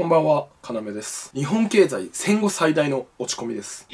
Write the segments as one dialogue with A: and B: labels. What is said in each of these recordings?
A: こんばんは、かなめです。日本経済戦後最大の落ち込みです。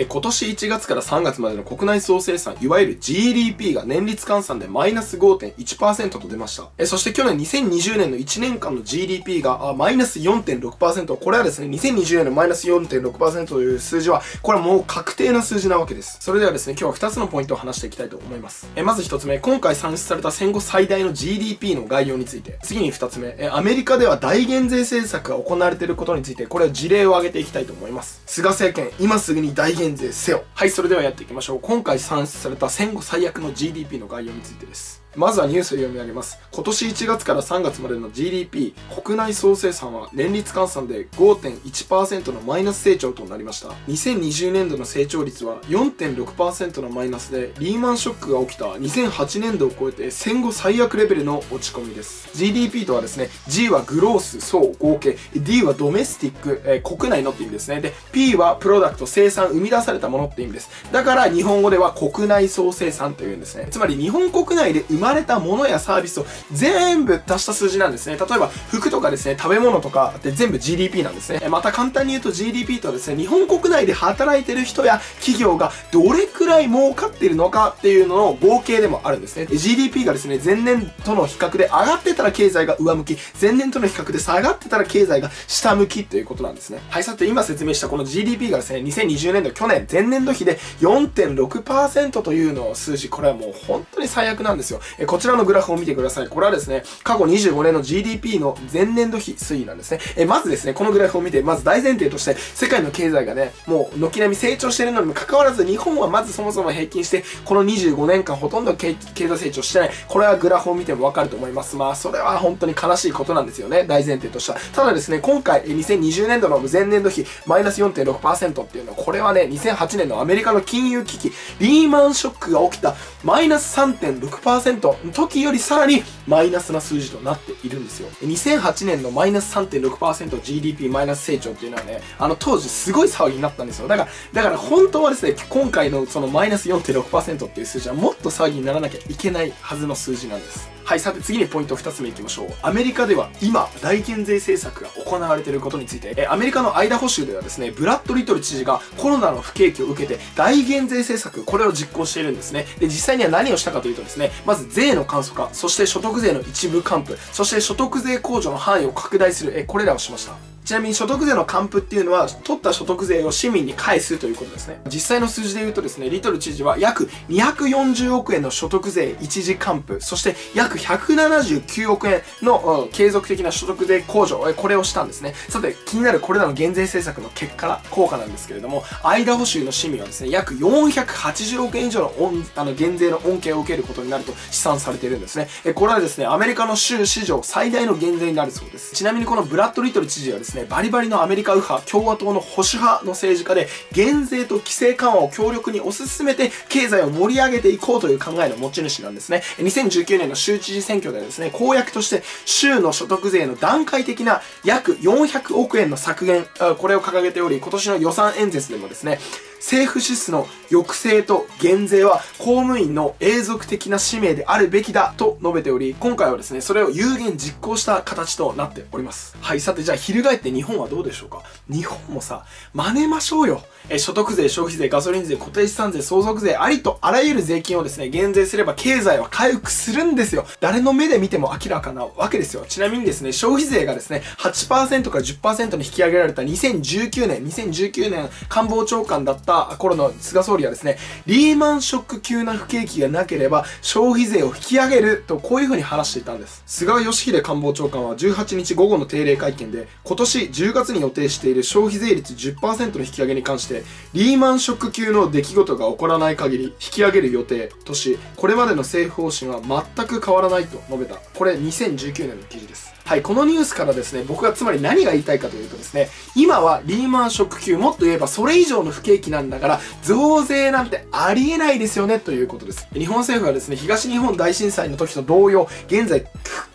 A: え今年1月から3月までの国内総生産、いわゆる GDP が年率換算でマイナス5.1%と出ました。えそして去年2020年の1年間の GDP がマイナス4.6%。これはですね、2020年のマイナス4.6%という数字は、これはもう確定な数字なわけです。それではですね、今日は2つのポイントを話していきたいと思います。えまず1つ目、今回算出された戦後最大の GDP の概要について。次に2つ目、えアメリカでは大減税政策が行われていることについて、これは事例を挙げていきたいと思います。菅政権、今すぐに大減税せよ。はい、それではやっていきましょう。今回算出された戦後最悪の GDP の概要についてです。まずはニュースを読み上げます。今年1月から3月までの GDP、国内総生産は年率換算で5.1%のマイナス成長となりました。2020年度の成長率は4.6%のマイナスで、リーマンショックが起きた2008年度を超えて戦後最悪レベルの落ち込みです。GDP とはですね、G はグロース、総、合計、D はドメスティック、えー国内のって意味ですね。で、P はプロダクト、生産、生み出されたものって意味です。だから日本語では国内総生産というんですね。つまり日本国内で生まれたものやサービスを全部足した数字なんですね。例えば服とかですね、食べ物とかって全部 GDP なんですね。また簡単に言うと GDP とはですね、日本国内で働いてる人や企業がどれくらい儲かっているのかっていうのの合計でもあるんですね。で GDP がですね、前年との比較で上がってたら経済が上向き、前年との比較で下がってたら経済が下向きということなんですね。はい、さて今説明したこの GDP がですね、2020年度、去年、前年度比で4.6%というのを数字、これはもう本当に最悪なんですよ。えこちらのグラフを見てください。これはですね、過去25年の GDP の前年度比推移なんですね。えまずですね、このグラフを見て、まず大前提として、世界の経済がね、もう軒並み成長してるのにもかかわらず、日本はまずそもそも平均して、この25年間ほとんど経済成長してない。これはグラフを見てもわかると思います。まあ、それは本当に悲しいことなんですよね。大前提としては。ただですね、今回、2020年度の前年度比、マイナス4.6%っていうのは、これはね、2008年のアメリカの金融危機、リーマンショックが起きた、マイナス3.6%時よりさらにマイナスな数字となっているんですよ。2008年のマイナス 3.6%GDP マイナス成長っていうのはね、あの当時すごい騒ぎになったんですよ。だから、だから本当はですね、今回のそのマイナス4.6%っていう数字はもっと騒ぎにならなきゃいけないはずの数字なんです。はい、さて次にポイント2つ目いきましょう。アメリカでは今、大減税政策が行われていることについて、えアメリカのアイダホ州ではですね、ブラッド・リトル知事がコロナの不景気を受けて大減税政策、これを実行しているんですね。で、実際には何をしたかというとですね、まず税の簡素化、そして所得税の一部還付、そして所得税控除の範囲を拡大する、えこれらをしました。ちなみに所得税の還付っていうのは、取った所得税を市民に返すということですね。実際の数字で言うとですね、リトル知事は約240億円の所得税一時還付、そして約179億円の、継続的な所得税控除、これをしたんですね。さて、気になるこれらの減税政策の結果、効果なんですけれども、アイダホ州の市民はですね、約480億円以上のあの減税の恩恵を受けることになると試算されているんですね。これはですね、アメリカの州史上最大の減税になるそうです。ちなみにこのブラッド・リトル知事はですね、バリバリのアメリカ右派、共和党の保守派の政治家で、減税と規制緩和を強力に推し進めて、経済を盛り上げていこうという考えの持ち主なんですね。2019年の州知事選挙ではですね、公約として、州の所得税の段階的な約400億円の削減、あこれを掲げており、今年の予算演説でもですね、政府支出の抑制と減税は公務員の永続的な使命であるべきだと述べており、今回はですね、それを有言実行した形となっております。はい、さてじゃあ翻って日本はどうでしょうか？日本もさ、真似ましょうよ。え、所得税、消費税、ガソリン税、固定資産税、相続税、ありとあらゆる税金をですね、減税すれば経済は回復するんですよ。誰の目で見ても明らかなわけですよ。ちなみにですね、消費税がですね、8%から10%に引き上げられた2019年、2019年官房長官だった頃の菅総理はですね、リーマンショック級な不景気がなければ消費税を引き上げるとこういうふうに話していたんです。菅義偉官房長官は18日午後の定例会見で、今年10月に予定している消費税率10%の引き上げに関して、リーマンショック級の出来事が起こらない限り引き上げる予定とし、これまでの政府方針は全く変わらないと述べた。これ2019年の記事です。はい、このニュースからですね、僕がつまり何が言いたいかというとですね、今はリーマンショック級、もっと言えばそれ以上の不景気なんだから、増税なんてありえないですよね、ということです。日本政府はですね、東日本大震災の時と同様、現在、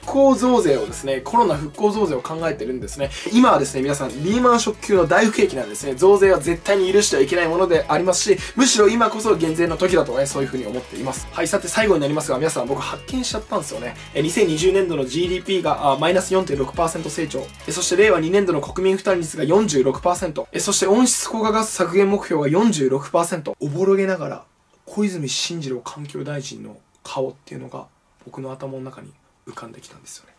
A: 興増税をですね、コロナ復興増税を考えてるんですね。今はですね、皆さん、リーマンショック級の大不景気なんですね。増税は絶対に許してはいけないものでありますし、むしろ今こそ減税の時だとね、そういう風に思っています。はい、さて最後になりますが、皆さん僕発見しちゃったんですよね。え2020年度の GDP がマイナス4.6%成長。えそして令和2年度の国民負担率が46%。えそして温室効果ガス削減目標が46%。おぼろげながら、小泉進次郎環境大臣の顔っていうのが僕の頭の中に浮かんできたんですよね。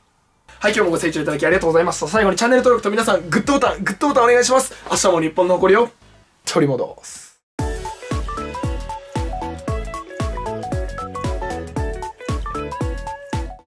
A: はい、今日もご清聴いただきありがとうございます。最後にチャンネル登録と皆さん、グッドボタン、グッドボタンお願いします。明日も日本の誇りを取り戻す。